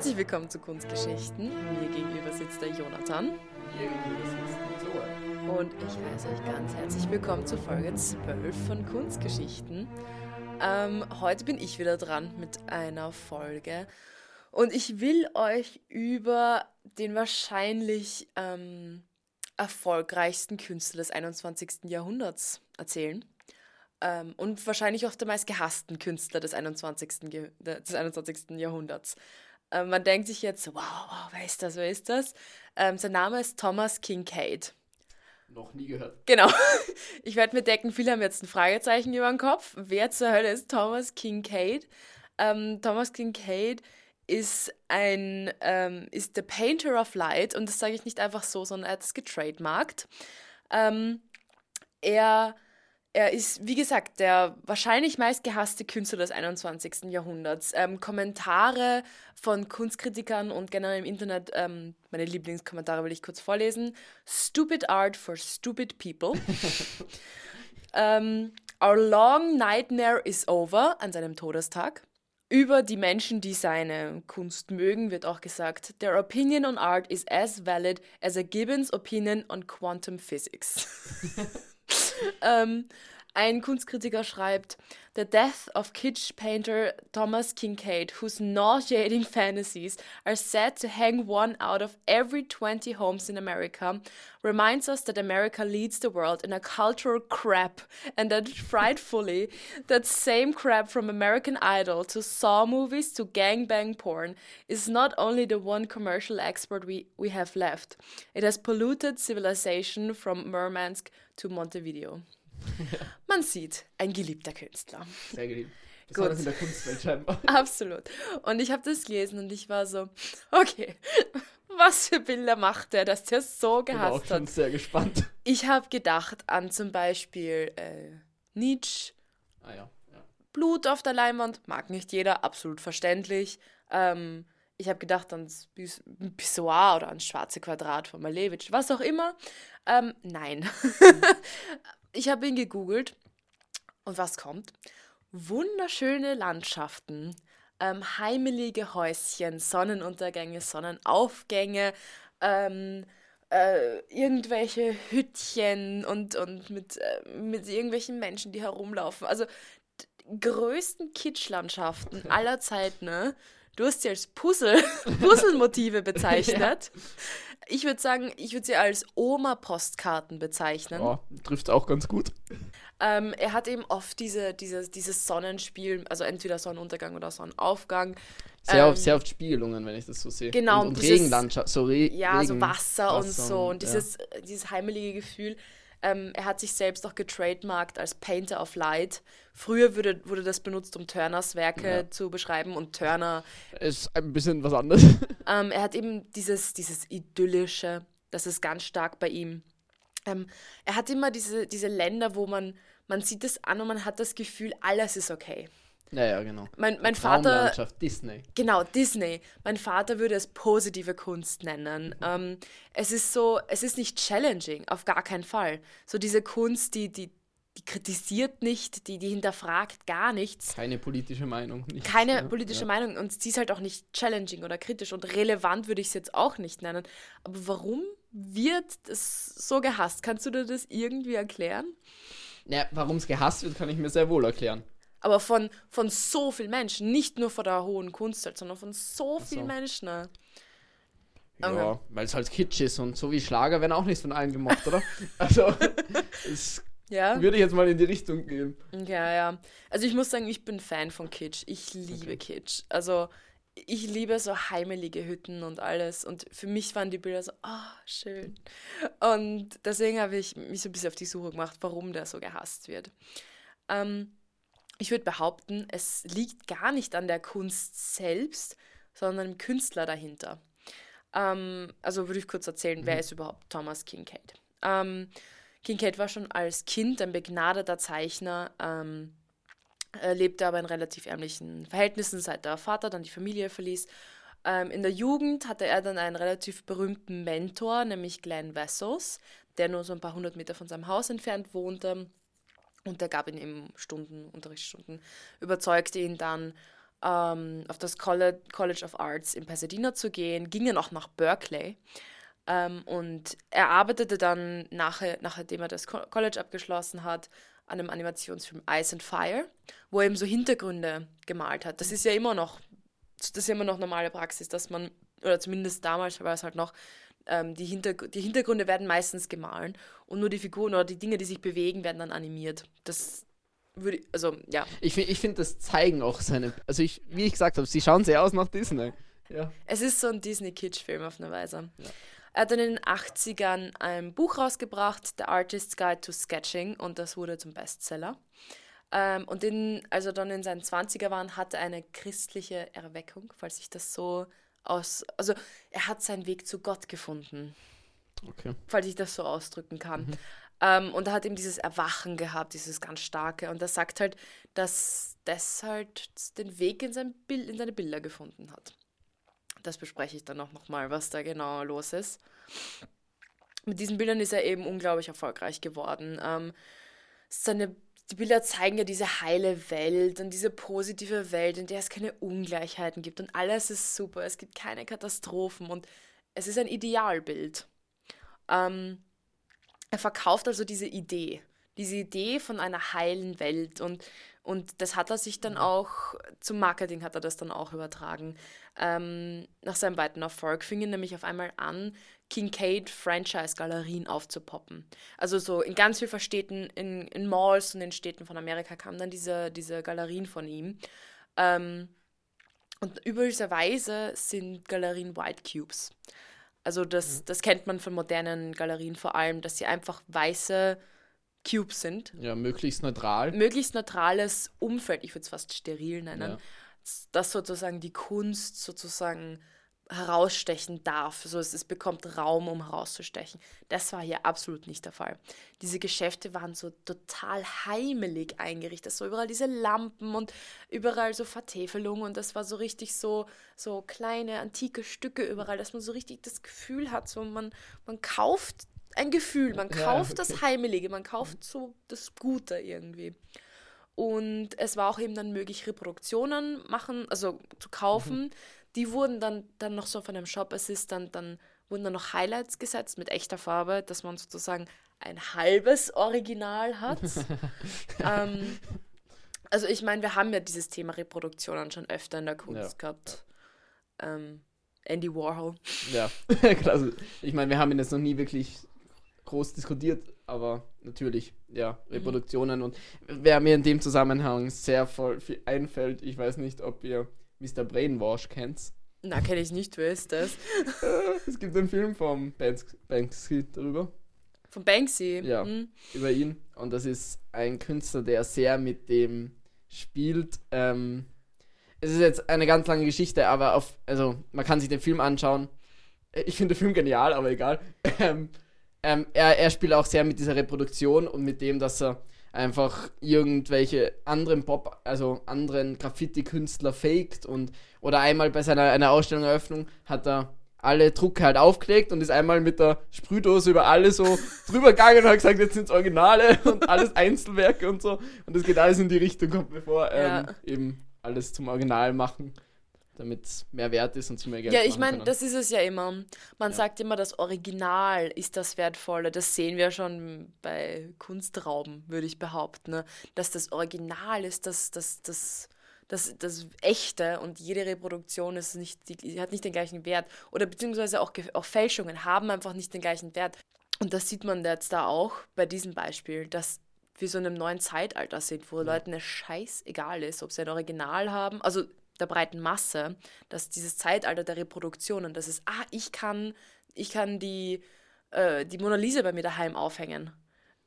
Herzlich willkommen zu Kunstgeschichten. Mir gegenüber sitzt der Jonathan. Mir gegenüber sitzt die Zoe. Und ich heiße euch ganz herzlich willkommen zu Folge 12 von Kunstgeschichten. Ähm, heute bin ich wieder dran mit einer Folge. Und ich will euch über den wahrscheinlich ähm, erfolgreichsten Künstler des 21. Jahrhunderts erzählen. Ähm, und wahrscheinlich auch der meist gehassten Künstler des 21. Ge des 21. Jahrhunderts. Ähm, man denkt sich jetzt, wow, wow, wer ist das, wer ist das? Ähm, sein Name ist Thomas Kincaid. Noch nie gehört. Genau. Ich werde mir denken, viele haben jetzt ein Fragezeichen über den Kopf. Wer zur Hölle ist Thomas Kincaid? Ähm, Thomas Kincaid ist ein, ähm, ist der Painter of Light und das sage ich nicht einfach so, sondern er hat es getrademarkt. Ähm, er er ist, wie gesagt, der wahrscheinlich meistgehasste Künstler des 21. Jahrhunderts. Ähm, Kommentare von Kunstkritikern und generell im Internet, ähm, meine Lieblingskommentare will ich kurz vorlesen. Stupid art for stupid people. ähm, Our long nightmare is over an seinem Todestag. Über die Menschen, die seine Kunst mögen, wird auch gesagt, Their opinion on art is as valid as a Gibbons opinion on quantum physics. ähm, ein Kunstkritiker schreibt, The death of kitsch painter Thomas Kincaid, whose nauseating fantasies are said to hang one out of every 20 homes in America, reminds us that America leads the world in a cultural crap and that frightfully, that same crap from American Idol to Saw movies to gangbang porn is not only the one commercial export we, we have left, it has polluted civilization from Murmansk to Montevideo. Man sieht, ein geliebter Künstler. Sehr geliebt. Das Gut. war das in der Kunstwelt scheinbar. Absolut. Und ich habe das gelesen und ich war so, okay, was für Bilder macht der, dass der so Ich bin auch gehasst schon hat. sehr gespannt. Ich habe gedacht an zum Beispiel äh, Nietzsche, Ah ja. ja. Blut auf der Leinwand, mag nicht jeder, absolut verständlich. Ähm, ich habe gedacht ans Bis- Pissoir oder ans schwarze Quadrat von Malevich, was auch immer. Ähm, nein. Ich habe ihn gegoogelt und was kommt? Wunderschöne Landschaften, ähm, heimelige Häuschen, Sonnenuntergänge, Sonnenaufgänge, ähm, äh, irgendwelche Hüttchen und, und mit, äh, mit irgendwelchen Menschen, die herumlaufen. Also größten Kitschlandschaften aller Zeit, ne? Du hast sie als Puzzle, Puzzlemotive bezeichnet. Ich würde sagen, ich würde sie als Oma-Postkarten bezeichnen. Oh, trifft auch ganz gut. Ähm, er hat eben oft diese, dieses, dieses Sonnenspiel, also entweder Sonnenuntergang oder Sonnenaufgang. Sehr, Ähm, oft, sehr oft Spiegelungen, wenn ich das so sehe. Genau, Und, und und dieses- Regenlandschaft. So Re Ja, Regen, so Wasser, und Wasser so. Und und- dieses, dieses heimelige Gefühl. Ähm, er hat sich selbst auch getrademarkt als Painter of Light. Früher wurde, wurde das benutzt, um Turners Werke Ja. zu beschreiben. Und Turner, Ist ein bisschen was anderes. ähm, er hat eben dieses, dieses Idyllische, das ist ganz stark bei ihm. Ähm, er hat immer diese, diese Länder, wo man, man sieht es an und man hat das Gefühl, alles ist okay. Ja, ja, genau. Mein, mein Vater, Disney. Genau, Disney. Mein Vater würde es positive Kunst nennen. Ähm, es ist so, es ist nicht challenging, auf gar keinen Fall. So diese Kunst, die, die, die kritisiert nicht, die, die hinterfragt gar nichts. Keine politische Meinung. Nichts, Keine ja, politische ja. Meinung und sie ist halt auch nicht challenging oder kritisch und relevant würde ich es jetzt auch nicht nennen. Aber warum wird es so gehasst? Kannst du dir das irgendwie erklären? Ja, Warum es gehasst wird, kann ich mir sehr wohl erklären. Aber von, von so vielen Menschen, nicht nur von der hohen Kunstwelt, sondern von so Ach vielen. Menschen. ne? Ja, Okay. weil es halt Kitsch ist und so wie Schlager werden auch nicht von allen gemocht, oder? Also, es Ja? würde ich jetzt mal in die Richtung gehen. Ja, ja. Also ich muss sagen, ich bin Fan von Kitsch. Ich liebe Okay. Kitsch. Also ich liebe so heimelige Hütten und alles. Und für mich waren die Bilder so, ah, schön. Und deswegen habe ich mich so ein bisschen auf die Suche gemacht, warum der so gehasst wird. Ähm, ich würde behaupten, es liegt gar nicht an der Kunst selbst, sondern im Künstler dahinter. Ähm, also würde ich kurz erzählen, wer ist überhaupt Thomas Kincaid? Ähm, Kincaid war schon als Kind ein begnadeter Zeichner, ähm, er lebte aber in relativ ärmlichen Verhältnissen, seit der Vater dann die Familie verließ. Ähm, in der Jugend hatte er dann einen relativ berühmten Mentor, nämlich Glenn Vessos, der nur so ein paar hundert Meter von seinem Haus entfernt wohnte. Und der gab ihm eben Stunden, Unterrichtsstunden, überzeugte ihn dann, ähm, auf das College, College of Arts in Pasadena zu gehen, ging dann auch nach Berkeley. Ähm, und er arbeitete dann, nachher, nachdem er das College abgeschlossen hat, an einem Animationsfilm Ice and Fire, wo er eben so Hintergründe gemalt hat. Das ist ja immer noch, das ist ja immer noch normale Praxis, dass man, oder zumindest damals war es halt noch, ähm, die, Hinter die Hintergründe werden meistens gemahlen und nur die Figuren oder die Dinge, die sich bewegen, werden dann animiert. Das würde, also ja. Ich, ich finde, das zeigen auch seine, also ich, wie ich gesagt habe, sie schauen sehr aus nach Disney. Ja. Es ist so ein Disney-Kitsch-Film auf eine Weise. Ja. Er hat dann in den 80ern ein Buch rausgebracht, The Artist's Guide to Sketching, und das wurde zum Bestseller. Ähm, und in, also dann in seinen 20er waren, hatte er eine christliche Erweckung, falls ich das so aus. Also er hat seinen Weg zu Gott gefunden. Okay. Falls ich das so ausdrücken kann. Mhm. Ähm, und er hat eben dieses Erwachen gehabt, dieses ganz starke. Und er sagt halt, dass das halt den Weg in, sein Bild, in seine Bilder gefunden hat. Das bespreche ich dann auch nochmal, was da genau los ist. Mit diesen Bildern ist er eben unglaublich erfolgreich geworden. Ähm, seine, die Bilder zeigen ja diese heile Welt und diese positive Welt, in der es keine Ungleichheiten gibt. Und alles ist super, es gibt keine Katastrophen. Und es ist ein Idealbild. Ähm, er verkauft also diese Idee, diese Idee von einer heilen Welt. Und und das hat er sich dann auch, zum Marketing hat er das dann auch übertragen. Ähm, nach seinem weiteren Erfolg fing er nämlich auf einmal an, Kincaid Franchise-Galerien aufzupoppen. Also so in ganz vielen Städten, in, in Malls und in Städten von Amerika kamen dann diese, diese Galerien von ihm. Ähm, und üblicherweise sind Galerien White Cubes. Also das, mhm. das kennt man von modernen Galerien vor allem, dass sie einfach weiße Cubes sind. Ja, möglichst neutral. Möglichst neutrales Umfeld, ich würde es fast steril nennen, ja. das sozusagen die Kunst sozusagen herausstechen darf. So, es, es bekommt Raum, um herauszustechen. Das war hier absolut nicht der Fall. Diese Geschäfte waren so total heimelig eingerichtet. So überall diese Lampen und überall so Vertäfelung und das war so richtig so, so kleine antike Stücke überall, dass man so richtig das Gefühl hat, so man, man kauft ein Gefühl. Man kauft ja, okay. das Heimelige, man kauft so das Gute irgendwie. Und es war auch eben dann möglich, Reproduktionen machen, also zu kaufen. Mhm. Die wurden dann, dann noch so von einem Shop Assistant, dann wurden dann noch Highlights gesetzt mit echter Farbe, dass man sozusagen ein halbes Original hat. ähm, also ich meine, wir haben ja dieses Thema Reproduktionen schon öfter in der Kunst ja. gehabt. Ähm, Andy Warhol. Ja, klasse. Ich meine, wir haben ihn jetzt noch nie wirklich groß diskutiert, aber natürlich, ja, mhm. Reproduktionen mhm. und wer mir in dem Zusammenhang sehr voll viel einfällt, ich weiß nicht, ob ihr Mr. Brainwash kennt. Na, kenne ich nicht, wer ist das? es gibt einen Film vom Banksy darüber. Von Banksy? Ja, mhm. über ihn. Und das ist ein Künstler, der sehr mit dem spielt. Ähm, es ist jetzt eine ganz lange Geschichte, aber auf, also man kann sich den Film anschauen. Ich finde den Film genial, aber egal. Ähm, ähm, er, er spielt auch sehr mit dieser Reproduktion und mit dem, dass er einfach irgendwelche anderen Pop, also anderen Graffiti-Künstler faked und oder einmal bei seiner einer Ausstellungseröffnung hat er alle Drucke halt aufgelegt und ist einmal mit der Sprühdose über alle so drüber gegangen und hat gesagt, jetzt sind es Originale und alles Einzelwerke und so. Und das geht alles in die Richtung, kommt bevor ähm, ja. eben alles zum Original machen damit es mehr wert ist und zu mehr Geld Ja, ich meine, das ist es ja immer. Man ja. sagt immer, das Original ist das Wertvolle. Das sehen wir schon bei Kunstrauben, würde ich behaupten. Ne? Dass das Original ist das, das, das, das, das Echte und jede Reproduktion ist nicht, die, hat nicht den gleichen Wert. Oder beziehungsweise auch, auch Fälschungen haben einfach nicht den gleichen Wert. Und das sieht man jetzt da auch bei diesem Beispiel, dass wir so in einem neuen Zeitalter sind, wo ja. Leuten es scheißegal ist, ob sie ein Original haben. Also der breiten Masse, dass dieses Zeitalter der Reproduktionen, das ist, ah, ich kann, ich kann die, äh, die Mona Lisa bei mir daheim aufhängen.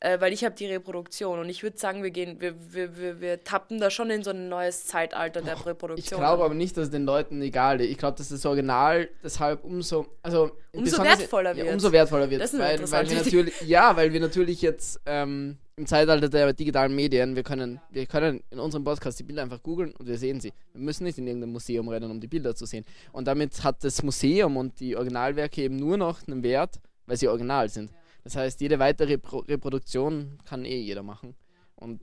Äh, weil ich habe die Reproduktion und ich würde sagen, wir gehen, wir, wir, wir, wir tappen da schon in so ein neues Zeitalter der Reproduktion. Ich glaube aber nicht, dass es den Leuten egal ist. Ich glaube, dass das Original deshalb umso, also umso wertvoller wird. Ja, umso wertvoller wird. Das ist weil, weil wir natürlich, ja, weil wir natürlich jetzt ähm, im Zeitalter der digitalen Medien, wir können, wir können in unserem Podcast die Bilder einfach googeln und wir sehen sie. Wir müssen nicht in irgendein Museum rennen, um die Bilder zu sehen. Und damit hat das Museum und die Originalwerke eben nur noch einen Wert, weil sie original sind. Das heißt, jede weitere Repro Reproduktion kann eh jeder machen. und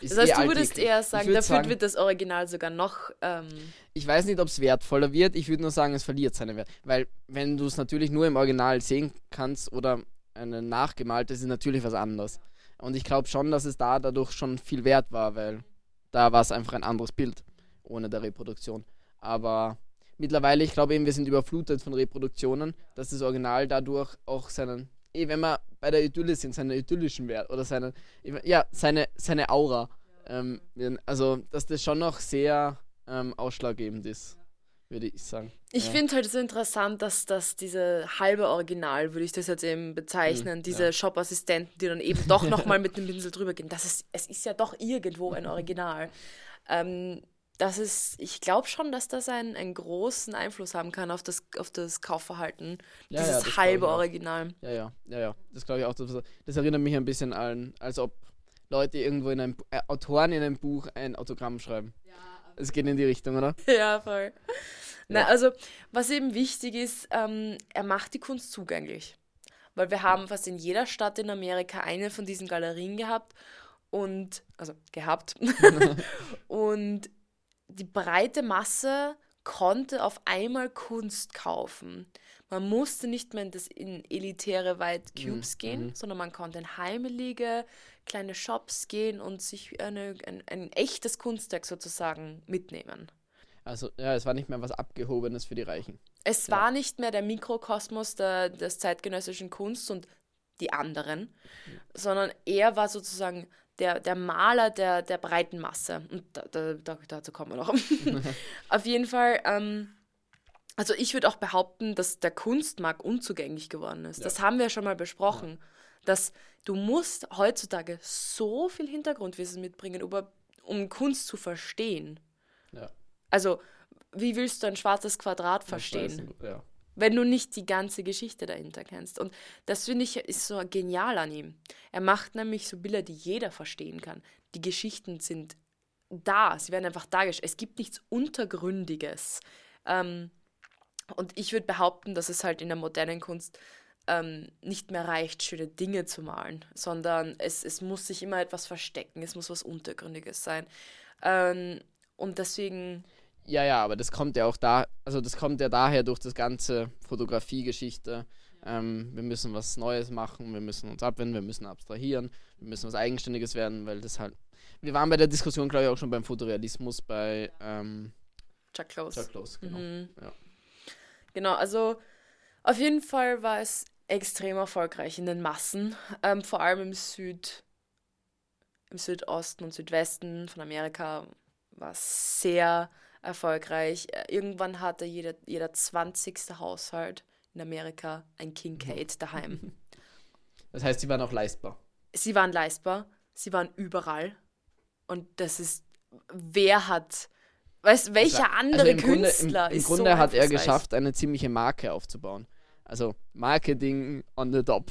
ist Das heißt, eh du würdest eher sagen, würd dafür sagen, wird das Original sogar noch. Ähm ich weiß nicht, ob es wertvoller wird. Ich würde nur sagen, es verliert seinen Wert. Weil, wenn du es natürlich nur im Original sehen kannst oder eine nachgemalte, ist es natürlich was anderes. Und ich glaube schon, dass es da dadurch schon viel wert war, weil da war es einfach ein anderes Bild ohne der Reproduktion. Aber mittlerweile, ich glaube eben, wir sind überflutet von Reproduktionen, dass das Original dadurch auch seinen, eh, wenn wir bei der Idylle sind, seinen idyllischen Wert oder seinen, ja, seine, seine Aura, ähm, also, dass das schon noch sehr ähm, ausschlaggebend ist würde ich sagen. Ich ja. finde halt so interessant, dass das diese halbe Original, würde ich das jetzt eben bezeichnen, mhm, diese ja. Shop-Assistenten, die dann eben doch nochmal mit dem Pinsel drüber gehen. Das ist, es ist ja doch irgendwo ein Original. Ähm, das ist, ich glaube schon, dass das einen, einen großen Einfluss haben kann auf das, auf das Kaufverhalten. Ja, dieses ja, halbe Original. Ja, ja, ja, ja. Das glaube ich auch. Das, das, erinnert mich ein bisschen an, als ob Leute irgendwo in einem, äh, Autoren in einem Buch ein Autogramm schreiben. Ja. Es geht in die Richtung, oder? Ja, voll. Na, also, was eben wichtig ist, ähm, er macht die Kunst zugänglich. Weil wir haben fast in jeder Stadt in Amerika eine von diesen Galerien gehabt und, also gehabt. und die breite Masse konnte auf einmal Kunst kaufen. Man musste nicht mehr in, das, in elitäre White Cubes mhm. gehen, mhm. sondern man konnte in heimelige kleine Shops gehen und sich eine, ein, ein echtes Kunstwerk sozusagen mitnehmen. Also ja, es war nicht mehr was Abgehobenes für die Reichen. Es ja. war nicht mehr der Mikrokosmos der, des zeitgenössischen Kunst und die anderen, mhm. sondern er war sozusagen der, der Maler der, der breiten Masse. Und da, da, da dazu kommen wir noch. Auf jeden Fall, ähm, also ich würde auch behaupten, dass der Kunstmarkt unzugänglich geworden ist. Ja. Das haben wir schon mal besprochen. Ja. Dass du musst heutzutage so viel Hintergrundwissen mitbringen, um Kunst zu verstehen. Ja. Also, wie willst du ein schwarzes Quadrat verstehen? Ja wenn du nicht die ganze Geschichte dahinter kennst. Und das finde ich ist so genial an ihm. Er macht nämlich so Bilder, die jeder verstehen kann. Die Geschichten sind da, sie werden einfach dargestellt. Es gibt nichts Untergründiges. Ähm, und ich würde behaupten, dass es halt in der modernen Kunst ähm, nicht mehr reicht, schöne Dinge zu malen, sondern es, es muss sich immer etwas verstecken, es muss was Untergründiges sein. Ähm, und deswegen ja, ja, aber das kommt ja auch da, also das kommt ja daher durch das ganze Fotografiegeschichte. Ähm, wir müssen was Neues machen, wir müssen uns abwenden, wir müssen abstrahieren, wir müssen was Eigenständiges werden, weil das halt. Wir waren bei der Diskussion, glaube ich, auch schon beim Fotorealismus bei ähm, Chuck Close. Chuck Close, genau. Mhm. Ja. Genau, also auf jeden Fall war es extrem erfolgreich in den Massen, ähm, vor allem im Süd, im Südosten und Südwesten von Amerika war es sehr erfolgreich. Äh, irgendwann hatte jeder, jeder 20. Haushalt in Amerika ein Kincaid daheim. Das heißt, sie waren auch leistbar. Sie waren leistbar, sie waren überall. Und das ist, wer hat, weißt welcher war, andere also im Künstler Grunde, im, im Grunde so hat er geschafft, eine ziemliche Marke aufzubauen. Also Marketing on the top.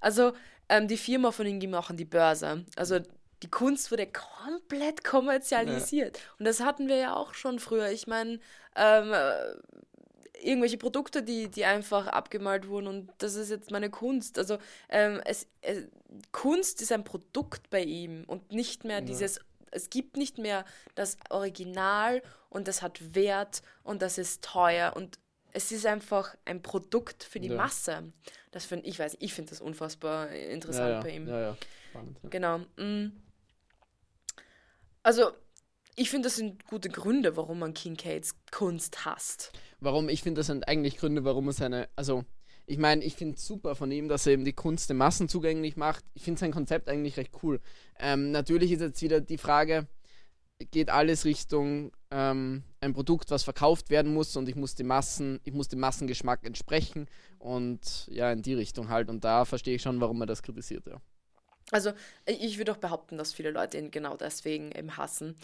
also ähm, die Firma von auch an die Börse. Also die Kunst wurde komplett kommerzialisiert. Ja. Und das hatten wir ja auch schon früher. Ich meine, ähm, äh, irgendwelche Produkte, die, die einfach abgemalt wurden und das ist jetzt meine Kunst. Also ähm, es, es, Kunst ist ein Produkt bei ihm und nicht mehr ja. dieses, es gibt nicht mehr das Original und das hat Wert und das ist teuer und es ist einfach ein Produkt für die ja. Masse. Das finde ich weiß, ich finde das unfassbar interessant ja, bei ihm. Ja, ja. Spannend, Genau. Mm. Also, ich finde, das sind gute Gründe, warum man Kincaids Kunst hasst. Warum? Ich finde, das sind eigentlich Gründe, warum er seine. Also, ich meine, ich finde es super von ihm, dass er eben die Kunst den Massen zugänglich macht. Ich finde sein Konzept eigentlich recht cool. Ähm, natürlich ist jetzt wieder die Frage, geht alles Richtung ähm, ein Produkt, was verkauft werden muss und ich muss die Massen, ich muss dem Massengeschmack entsprechen und ja, in die Richtung halt. Und da verstehe ich schon, warum er das kritisiert, ja. Also ich würde auch behaupten, dass viele Leute ihn genau deswegen eben hassen.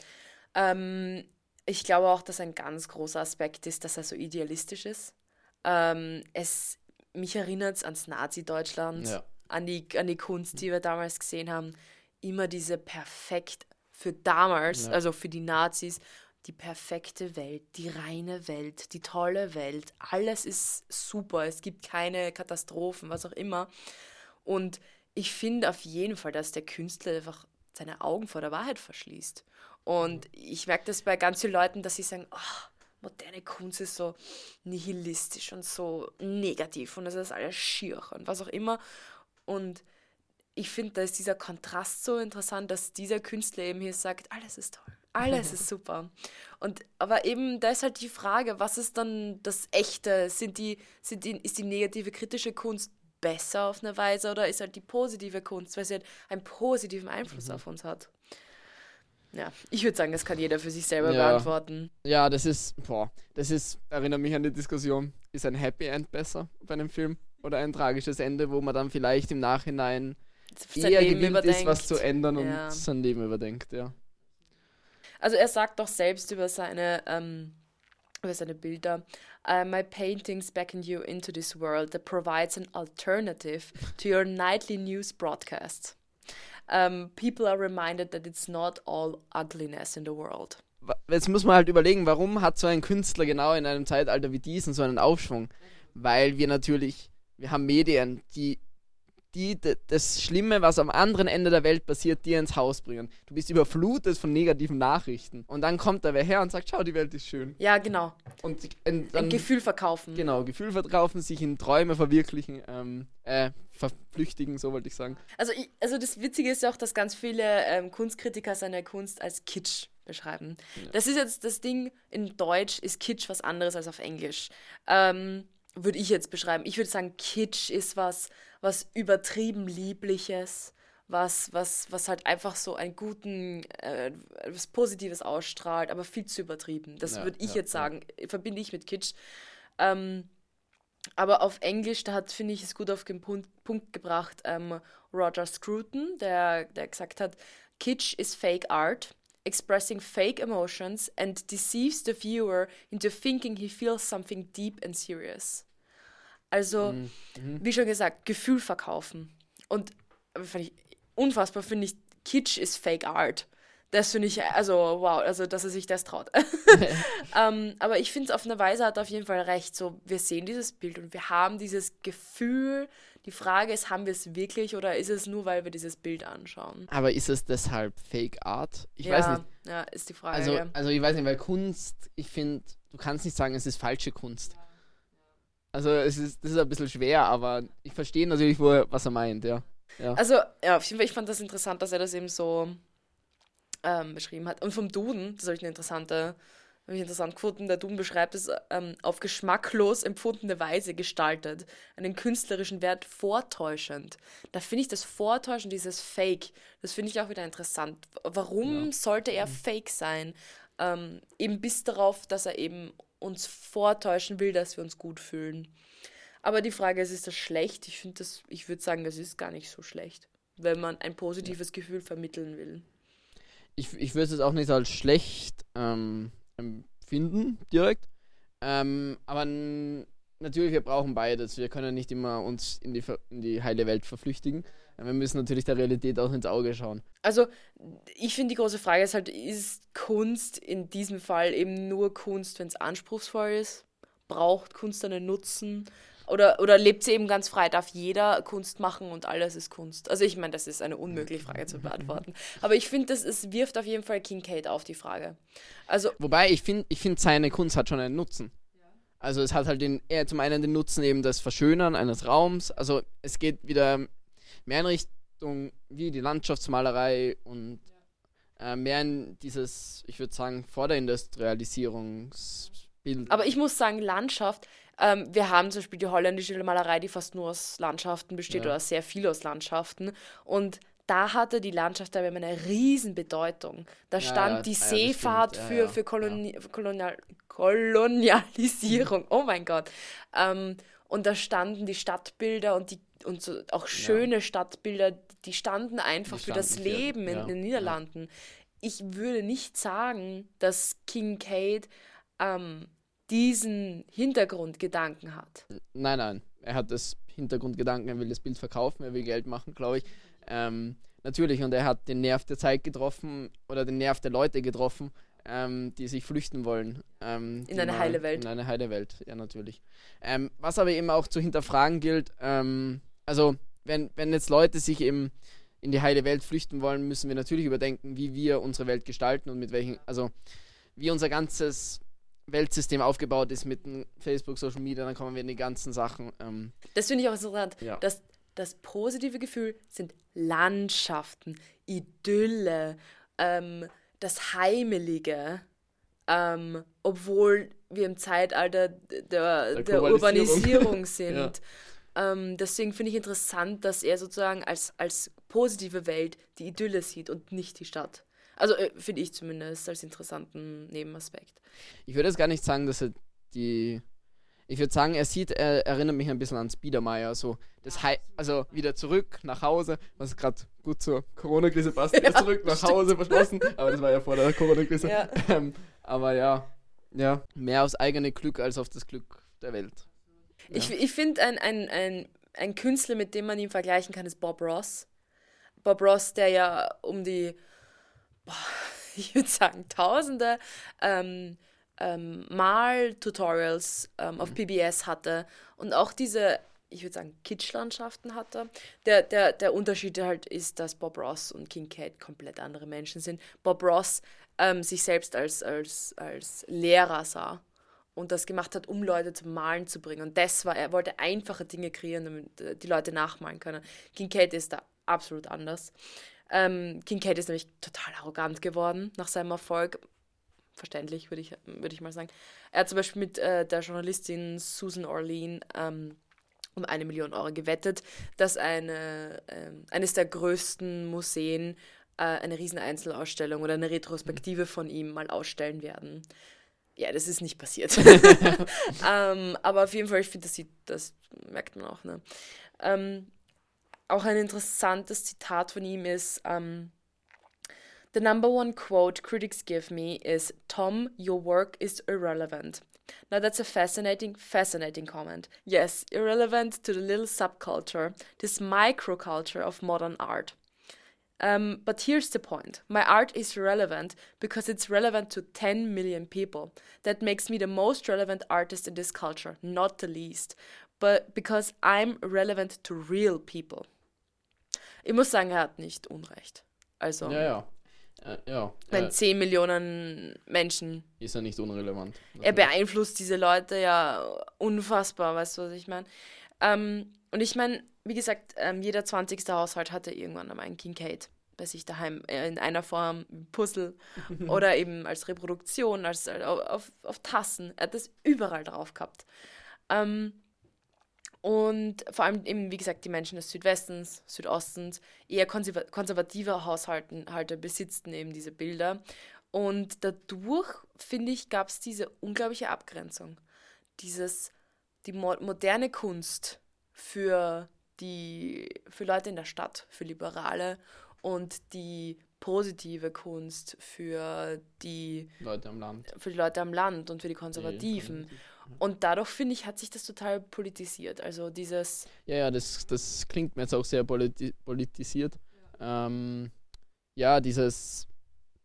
Ähm, ich glaube auch, dass ein ganz großer Aspekt ist, dass er so idealistisch ist. Ähm, es, mich erinnert es ans Nazi-Deutschland, ja. an, die, an die Kunst, die wir damals gesehen haben. Immer diese perfekt, für damals, ja. also für die Nazis, die perfekte Welt, die reine Welt, die tolle Welt. Alles ist super, es gibt keine Katastrophen, was auch immer. Und ich finde auf jeden Fall, dass der Künstler einfach seine Augen vor der Wahrheit verschließt. Und ich merke das bei ganz vielen Leuten, dass sie sagen, oh, moderne Kunst ist so nihilistisch und so negativ und das ist alles schier und was auch immer. Und ich finde, da ist dieser Kontrast so interessant, dass dieser Künstler eben hier sagt, alles ist toll, alles ist super. Und aber eben, da ist halt die Frage, was ist dann das Echte? Sind die, sind die, ist die negative kritische Kunst besser auf eine Weise oder ist halt die positive Kunst, weil sie halt einen positiven Einfluss mhm. auf uns hat? Ja, ich würde sagen, das kann jeder für sich selber ja. beantworten. Ja, das ist, boah, das ist, erinnert mich an die Diskussion, ist ein Happy End besser bei einem Film oder ein tragisches Ende, wo man dann vielleicht im Nachhinein sein eher Leben gewillt überdenkt. ist, was zu ändern ja. und sein Leben überdenkt, ja. Also er sagt doch selbst über seine, ähm, über seine Bilder, uh, my paintings beckon you into this world that provides an alternative to your nightly news broadcasts um, people are reminded that it's not all ugliness in the world. Jetzt muss man halt überlegen, warum hat so ein Künstler genau in einem Zeitalter wie diesen so einen Aufschwung? Weil wir natürlich, wir haben Medien, die die das Schlimme, was am anderen Ende der Welt passiert, dir ins Haus bringen. Du bist überflutet von negativen Nachrichten. Und dann kommt da wer her und sagt, schau, die Welt ist schön. Ja, genau. Und dann, ein Gefühl verkaufen. Genau, Gefühl verkaufen, sich in Träume verwirklichen, ähm, äh, verflüchtigen, so wollte ich sagen. Also, ich, also das Witzige ist ja auch, dass ganz viele ähm, Kunstkritiker seine Kunst als Kitsch beschreiben. Ja. Das ist jetzt das Ding, in Deutsch ist Kitsch was anderes als auf Englisch. Ähm, würde ich jetzt beschreiben. Ich würde sagen, Kitsch ist was, was übertrieben Liebliches, was, was, was halt einfach so einen guten, äh, was Positives ausstrahlt, aber viel zu übertrieben. Das ja, würde ich ja, jetzt sagen, ja. verbinde ich mit Kitsch. Ähm, aber auf Englisch, da hat, finde ich, es gut auf den Punkt, Punkt gebracht, ähm, Roger Scruton, der, der gesagt hat, Kitsch is fake art, expressing fake emotions and deceives the viewer into thinking he feels something deep and serious. Also, mhm. mhm. wie schon gesagt, Gefühl verkaufen. Und fand ich, unfassbar finde ich, Kitsch ist Fake Art. Das finde ich, also wow, also dass er sich das traut. ähm, aber ich finde es auf eine Weise hat er auf jeden Fall recht. So, wir sehen dieses Bild und wir haben dieses Gefühl. Die Frage ist, haben wir es wirklich oder ist es nur, weil wir dieses Bild anschauen? Aber ist es deshalb Fake Art? Ich ja, weiß nicht. Ja, ist die Frage. Also, ja. also ich weiß nicht, weil Kunst, ich finde, du kannst nicht sagen, es ist falsche Kunst. Also es ist, das ist ein bisschen schwer, aber ich verstehe natürlich, wo, was er meint, ja. ja. Also, ja, auf jeden Fall, ich fand das interessant, dass er das eben so ähm, beschrieben hat. Und vom Duden, das habe ich eine interessante, habe ich interessant gefunden, der Duden beschreibt es ähm, auf geschmacklos empfundene Weise gestaltet, einen künstlerischen Wert vortäuschend. Da finde ich das Vortäuschen, dieses Fake, das finde ich auch wieder interessant. Warum ja. sollte er mhm. Fake sein? Ähm, eben bis darauf, dass er eben uns vortäuschen will, dass wir uns gut fühlen. Aber die Frage ist, ist das schlecht? Ich finde das, ich würde sagen, das ist gar nicht so schlecht, wenn man ein positives Gefühl vermitteln will. Ich, ich würde es auch nicht als schlecht ähm, empfinden, direkt. Ähm, aber natürlich, wir brauchen beides. Wir können nicht immer uns in die, in die heile Welt verflüchtigen. Wir müssen natürlich der Realität auch ins Auge schauen. Also, ich finde, die große Frage ist halt, ist Kunst in diesem Fall eben nur Kunst, wenn es anspruchsvoll ist? Braucht Kunst einen Nutzen? Oder, oder lebt sie eben ganz frei? Darf jeder Kunst machen und alles ist Kunst? Also, ich meine, das ist eine unmögliche Frage zu beantworten. Aber ich finde, es wirft auf jeden Fall Kincaid auf die Frage. Also, Wobei, ich finde, ich find, seine Kunst hat schon einen Nutzen. Also es hat halt den, eher zum einen den Nutzen eben das Verschönern eines Raums. Also es geht wieder mehr in Richtung wie die Landschaftsmalerei und äh, mehr in dieses, ich würde sagen, vor der Industrialisierungsbild. Aber ich muss sagen, Landschaft, ähm, wir haben zum Beispiel die holländische Malerei, die fast nur aus Landschaften besteht ja. oder sehr viel aus Landschaften. Und da hatte die Landschaft aber eine Riesenbedeutung. Da stand ja, die ja, Seefahrt ja, für, für Koloni Kolonial Kolonialisierung. Oh mein Gott. Ähm, und da standen die Stadtbilder und die und so auch schöne ja. Stadtbilder, die standen einfach die für das Leben für, in, ja. den Niederlanden. Ich würde nicht sagen, dass King Kate ähm, diesen Hintergrundgedanken hat. Nein, nein. Er hat das Hintergrundgedanken, er will das Bild verkaufen, er will Geld machen, glaube ich. Ähm, natürlich, und er hat den Nerv der Zeit getroffen oder den Nerv der Leute getroffen, ähm, die sich flüchten wollen. Ähm, in eine heile Welt. In eine heile Welt, ja, natürlich. Ähm, was aber eben auch zu hinterfragen gilt, ähm, also wenn, wenn jetzt Leute sich eben in die heile Welt flüchten wollen, müssen wir natürlich überdenken, wie wir unsere Welt gestalten und mit welchen, also wie unser ganzes Weltsystem aufgebaut ist mit Facebook, Social Media, dann kommen wir in die ganzen Sachen. Ähm, das finde ich auch interessant. Ja. Das, das positive Gefühl sind Landschaften, Idylle, ähm, das Heimelige. Ähm, obwohl wir im Zeitalter der, der, der Urbanisierung sind. ja. Ähm, deswegen finde ich interessant, dass er sozusagen als, als positive Welt die Idylle sieht und nicht die Stadt. Also äh, finde ich zumindest als interessanten Nebenaspekt. Ich würde jetzt gar nicht sagen, dass er die. Ich würde sagen, er sieht, er erinnert mich ein bisschen an Spiedermeier. So das He also wieder zurück nach Hause, was gerade gut zur Corona-Krise passt. Ja, zurück nach stimmt. Hause verschlossen. Aber das war ja vor der Corona-Krise. Ja. Ähm, aber ja, ja, mehr aufs eigene Glück als auf das Glück der Welt. Ich, ich finde, ein, ein, ein, ein Künstler, mit dem man ihn vergleichen kann, ist Bob Ross. Bob Ross, der ja um die, boah, ich würde sagen, tausende ähm, ähm, Mal-Tutorials ähm, auf mhm. PBS hatte und auch diese, ich würde sagen, Kitschlandschaften hatte. Der, der, der Unterschied halt ist, dass Bob Ross und King Kate komplett andere Menschen sind. Bob Ross ähm, sich selbst als, als, als Lehrer sah und das gemacht hat, um Leute zum Malen zu bringen. Und das war, er wollte einfache Dinge kreieren, damit äh, die Leute nachmalen können. King Kate ist da absolut anders. Ähm, King Kate ist nämlich total arrogant geworden nach seinem Erfolg. Verständlich, würde ich, würd ich mal sagen. Er hat zum Beispiel mit äh, der Journalistin Susan Orlean ähm, um eine Million Euro gewettet, dass eine, äh, eines der größten Museen äh, eine riesen Einzelausstellung oder eine Retrospektive von ihm mal ausstellen werden. Ja, das ist nicht passiert. ähm, aber auf jeden Fall, ich finde, das, das merkt man auch. Ne? Ähm, auch ein interessantes Zitat von ihm ist, um, ähm, The number one quote critics give me is, Tom, your work is irrelevant. Now that's a fascinating, fascinating comment. Yes, irrelevant to the little subculture, this microculture of modern art. Um, but here's the point my art is relevant because it's relevant to 10 million people. That makes me the most relevant artist in this culture, not the least, but because I'm relevant to real people. Ich muss sagen, er hat nicht Unrecht. Also, ja, ja. Äh, ja, wenn äh, 10 Millionen Menschen. Ist er nicht unrelevant. Er beeinflusst diese Leute ja unfassbar, weißt du, was ich meine? Ähm, und ich meine, wie gesagt, ähm, jeder 20. Haushalt hatte irgendwann einmal einen Kincaid bei sich daheim äh, in einer Form, Puzzle oder eben als Reproduktion, als äh, auf, auf Tassen. Er hat das überall drauf gehabt. Ähm, und vor allem eben, wie gesagt, die Menschen des Südwestens, Südostens, eher konservative Haushalte besitzten eben diese Bilder. Und dadurch, finde ich, gab es diese unglaubliche Abgrenzung. Dieses, die mo moderne Kunst für die, für Leute in der Stadt, für Liberale und die positive Kunst für die Leute am Land. Für die Leute am Land und für die Konservativen. Die und dadurch, finde ich, hat sich das total politisiert. Also dieses. Ja, ja, das, das klingt mir jetzt auch sehr politi politisiert. Ja, ähm, ja dieses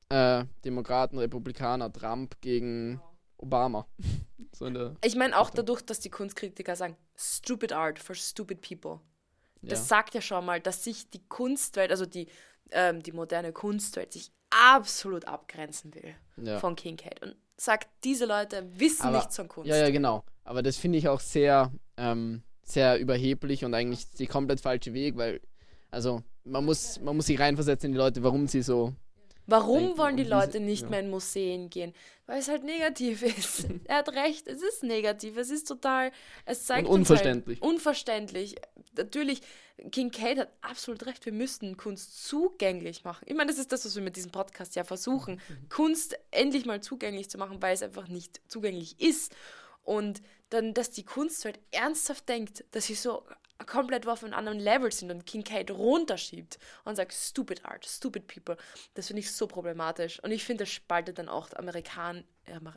äh, Demokraten, Republikaner, Trump gegen Obama. so ich meine auch dadurch, dass die Kunstkritiker sagen, stupid art for stupid people. Das ja. sagt ja schon mal, dass sich die Kunstwelt, also die, ähm, die moderne Kunstwelt, sich absolut abgrenzen will ja. von Kincaid. Und sagt, diese Leute wissen aber, nichts von Kunst. Ja, ja, genau. Aber das finde ich auch sehr, ähm, sehr überheblich und eigentlich der komplett falsche Weg, weil, also, man muss, man muss sich reinversetzen in die Leute, warum sie so. Warum wollen die Leute nicht ja. mehr in Museen gehen? Weil es halt negativ ist. er hat recht, es ist negativ, es ist total, es zeigt und unverständlich. Halt unverständlich. Natürlich, King Kate hat absolut recht, wir müssten Kunst zugänglich machen. Ich meine, das ist das, was wir mit diesem Podcast ja versuchen, mhm. Kunst endlich mal zugänglich zu machen, weil es einfach nicht zugänglich ist. Und dann, dass die Kunstwelt ernsthaft denkt, dass sie so komplett auf einem anderen Level sind und King Kate runterschiebt und sagt, stupid art, stupid people. Das finde ich so problematisch. Und ich finde, das spaltet dann auch Amerikan,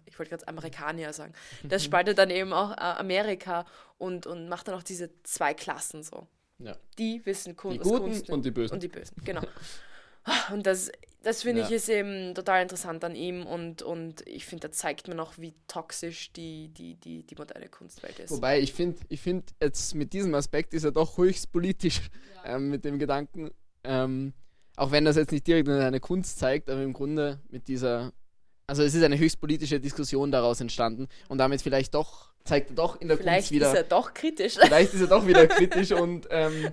ich wollte gerade Amerikaner sagen, das spaltet dann eben auch äh, Amerika und, und macht dann auch diese zwei Klassen so. Ja. Die wissen Kunst. Die Guten Kunst und die Bösen. Und die Bösen, genau. Und das, das finde Ja. ich ist eben total interessant an ihm und, und ich finde, da zeigt man auch, wie toxisch die, die, die, die moderne Kunstwelt ist. Wobei ich finde, ich finde jetzt mit diesem Aspekt ist er doch höchst politisch ähm, mit dem Gedanken, ähm, auch wenn das jetzt nicht direkt in eine Kunst zeigt, aber im Grunde mit dieser, also es ist eine höchst politische Diskussion daraus entstanden und damit vielleicht doch zeigt er doch in der Vielleicht Kunst wieder, ist er doch kritisch. vielleicht ist er doch wieder kritisch und ähm,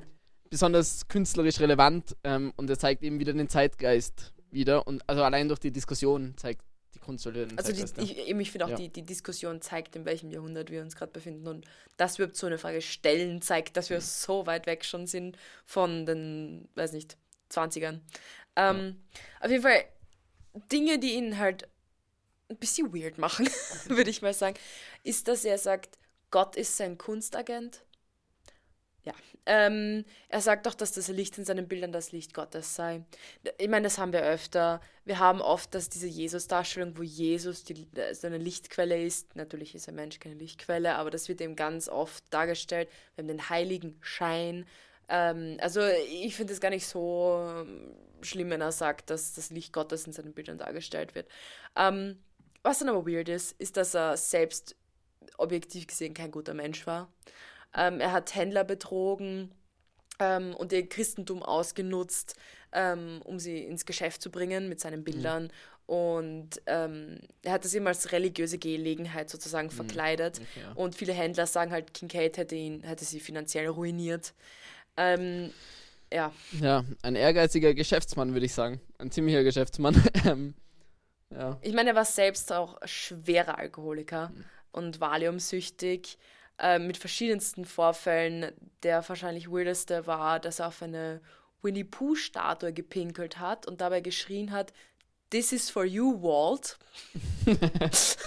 besonders künstlerisch relevant ähm, und er zeigt eben wieder den Zeitgeist wieder und also allein durch die Diskussion zeigt die Kunst wieder den Also Zeitgeist. ja. ich, ich finde auch, Ja. die, die Diskussion zeigt, in welchem Jahrhundert wir uns gerade befinden und dass wir so eine Frage stellen, zeigt, dass wir so weit weg schon sind von den, weiß nicht, 20ern. Ähm, Auf jeden Fall Dinge, die ihn halt ein bisschen weird machen, würde ich mal sagen, ist, dass er sagt, Gott ist sein Kunstagent. Ja, ähm, er sagt auch, dass das Licht in seinen Bildern das Licht Gottes sei. Ich meine, das haben wir öfter. Wir haben oft, dass diese Jesus-Darstellung, wo Jesus die, so eine Lichtquelle ist. Natürlich ist ein Mensch keine Lichtquelle, aber das wird eben ganz oft dargestellt. Wir haben den heiligen Schein. Ähm, also ich finde es gar nicht so ähm, schlimm, wenn er sagt, dass das Licht Gottes in seinen Bildern dargestellt wird. Ähm, was dann aber weird ist, ist, dass er selbst objektiv gesehen kein guter Mensch war. Ähm, er hat Händler betrogen ähm, und ihr Christentum ausgenutzt, ähm, um sie ins Geschäft zu bringen mit seinen Bildern. Und ähm, er hat das immer als religiöse Gelegenheit sozusagen verkleidet. Okay, ja. Und viele Händler sagen halt, Kincaid hätte ihn, hätte sie finanziell ruiniert. Ähm, ja, Ja, ein ehrgeiziger Geschäftsmann, würde ich sagen. Ein ziemlicher Geschäftsmann. Ähm, ja. ich meine, er war selbst auch schwerer Alkoholiker und Valiumsüchtig. Äh, mit verschiedensten Vorfällen. Der wahrscheinlich weirdeste war, dass er auf eine Winnie Pooh-Statue gepinkelt hat und dabei geschrien hat: This is for you, Walt.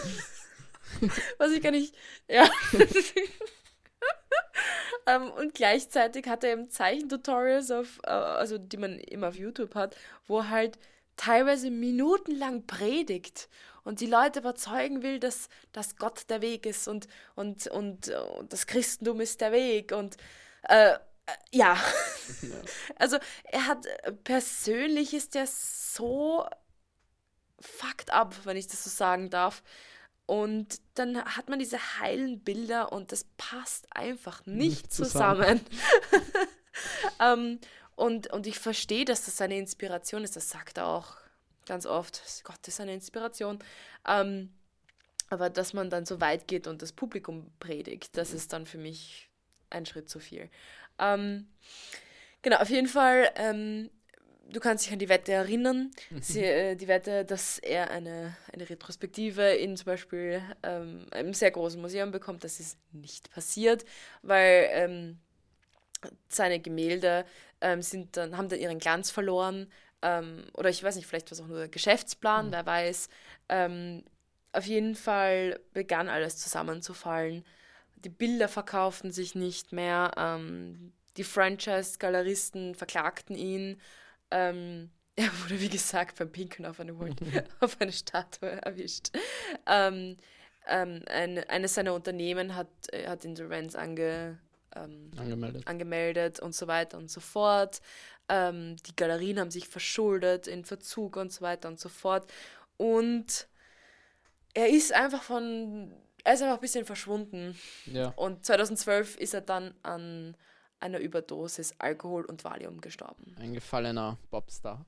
Was ich gar nicht. Ja. ähm, und gleichzeitig hat er eben Zeichentutorials, auf, äh, also die man immer auf YouTube hat, wo halt teilweise minutenlang predigt und die Leute überzeugen will, dass, dass Gott der Weg ist und, und, und, und das Christentum ist der Weg und äh, äh, ja. Also er hat persönlich ist er so fucked up, wenn ich das so sagen darf. Und dann hat man diese heilen Bilder und das passt einfach nicht, Nicht zusammen. zusammen. ähm, und, und ich verstehe, dass das seine Inspiration ist. Das sagt er auch ganz oft. Gott ist eine Inspiration. Ähm, aber dass man dann so weit geht und das Publikum predigt, das ist dann für mich ein Schritt zu viel. Ähm, genau, auf jeden Fall, ähm, du kannst dich an die Wette erinnern. Sie, äh, die Wette, dass er eine, eine Retrospektive in zum Beispiel ähm, einem sehr großen Museum bekommt. Das ist nicht passiert, weil ähm, seine Gemälde ähm, sind dann, haben dann ihren Glanz verloren. Ähm, oder ich weiß nicht, vielleicht war es auch nur der Geschäftsplan, wer weiß. Ähm, auf jeden Fall begann alles zusammenzufallen. Die Bilder verkauften sich nicht mehr. Ähm, die Franchise-Galeristen verklagten ihn. Ähm, er wurde, wie gesagt, beim Pinkeln auf eine, Wall- auf eine Statue erwischt. Ähm, ähm, ein, eines seiner Unternehmen hat, äh, hat Insolvenz ange, ähm, Angemeldet. angemeldet und so weiter und so fort. Ähm, die Galerien haben sich verschuldet in Verzug und so weiter und so fort. Und er ist einfach von, er ist einfach ein bisschen verschwunden. Ja. Und 2012 ist er dann an einer Überdosis Alkohol und Valium gestorben. Ein gefallener Popstar.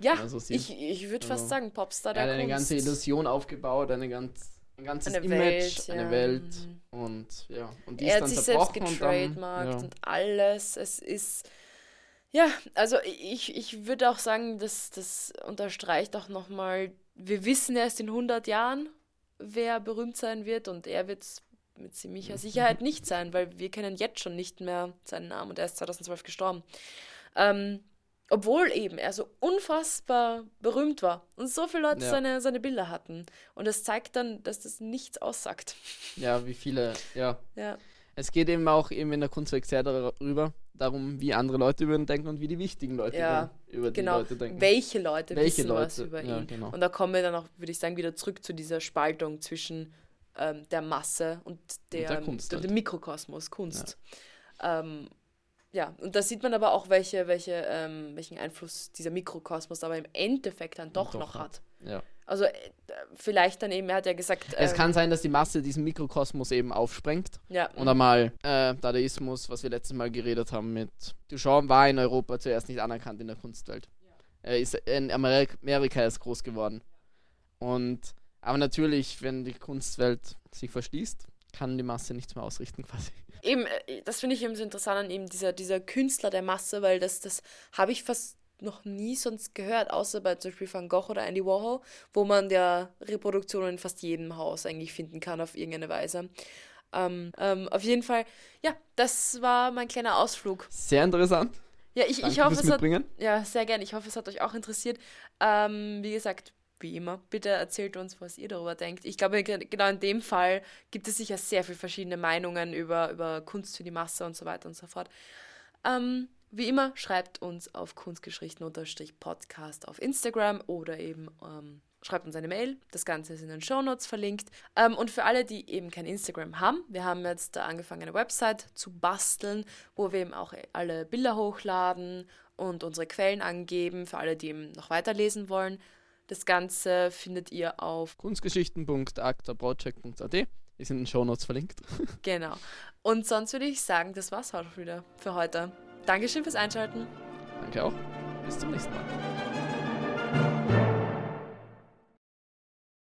Ja, so ich, ich würde fast also, sagen, Popstar Er der hat eine Kunst. ganze Illusion aufgebaut, eine ganz, ein ganzes Eine Image, Welt, eine ja. Welt. Mhm. Und ja, und die er ist hat sich selbst zerbrochen und dann, getrademarkt ja. und alles. Es ist. Ja, also ich, ich würde auch sagen, dass das unterstreicht auch nochmal, wir wissen erst in 100 Jahren, wer berühmt sein wird und er wird es mit ziemlicher Sicherheit nicht sein, weil wir kennen jetzt schon nicht mehr seinen Namen und er ist 2012 gestorben. Ähm, obwohl eben er so unfassbar berühmt war und so viele Leute Ja. seine, seine Bilder hatten. Und das zeigt dann, dass das nichts aussagt. ja, wie viele, ja. Ja. Es geht eben auch eben in der Kunstwerk sehr darüber, darum, wie andere Leute über ihn denken und wie die wichtigen Leute Ja, über die Genau, Leute denken. welche Leute Welche wissen was Leute, über ihn. genau. Und da kommen wir dann auch, würde ich sagen, wieder zurück zu dieser Spaltung zwischen ähm, der Masse und der, der Kunst halt. dem Mikrokosmos, Kunst. Ähm, Ja, und da sieht man aber auch, welche, welche, ähm, welchen Einfluss dieser Mikrokosmos aber im Endeffekt dann doch, Doch noch hat. Ja. Also äh, vielleicht dann eben, er hat ja gesagt, Es ähm, kann sein, dass die Masse diesen Mikrokosmos eben aufsprengt. ja, Und einmal äh, Dadaismus, was wir letztes Mal geredet haben mit Duchamp, war in Europa zuerst nicht anerkannt in der Kunstwelt. Er ist in Amerika, Amerika erst groß geworden. Und aber natürlich, wenn die Kunstwelt sich verschließt, kann die Masse nichts mehr ausrichten quasi. eben, äh, das finde ich eben so interessant an ihm, dieser, dieser Künstler der Masse, weil das, das habe ich fast noch nie sonst gehört, außer bei zum Beispiel Van Gogh oder Andy Warhol, wo man ja Reproduktionen in fast jedem Haus eigentlich finden kann auf irgendeine Weise. Ähm, ähm, auf jeden Fall, ja, das war mein kleiner Ausflug. Sehr interessant. Ja, ich, Danke ich hoffe, es hat, ja, sehr gerne. Ich hoffe, es hat euch auch interessiert. Ähm, wie gesagt, wie immer, bitte erzählt uns, was ihr darüber denkt. Ich glaube, ge- genau in dem Fall gibt es sicher sehr viele verschiedene Meinungen über, über Kunst für die Masse und so weiter und so fort. Ähm, wie immer, schreibt uns auf kunstgeschichten-podcast auf Instagram oder eben ähm, schreibt uns eine Mail. Das Ganze ist in den Shownotes verlinkt. Ähm, und für alle, die eben kein Instagram haben, wir haben jetzt angefangen, eine Website zu basteln, wo wir eben auch alle Bilder hochladen und unsere Quellen angeben, für alle, die eben noch weiterlesen wollen. Das Ganze findet ihr auf, Kunstgeschichten.actaproject.at ist in den Shownotes verlinkt. genau. Und sonst würde ich sagen, das war's auch wieder für heute. Dankeschön fürs Einschalten. Danke auch. Bis zum nächsten Mal.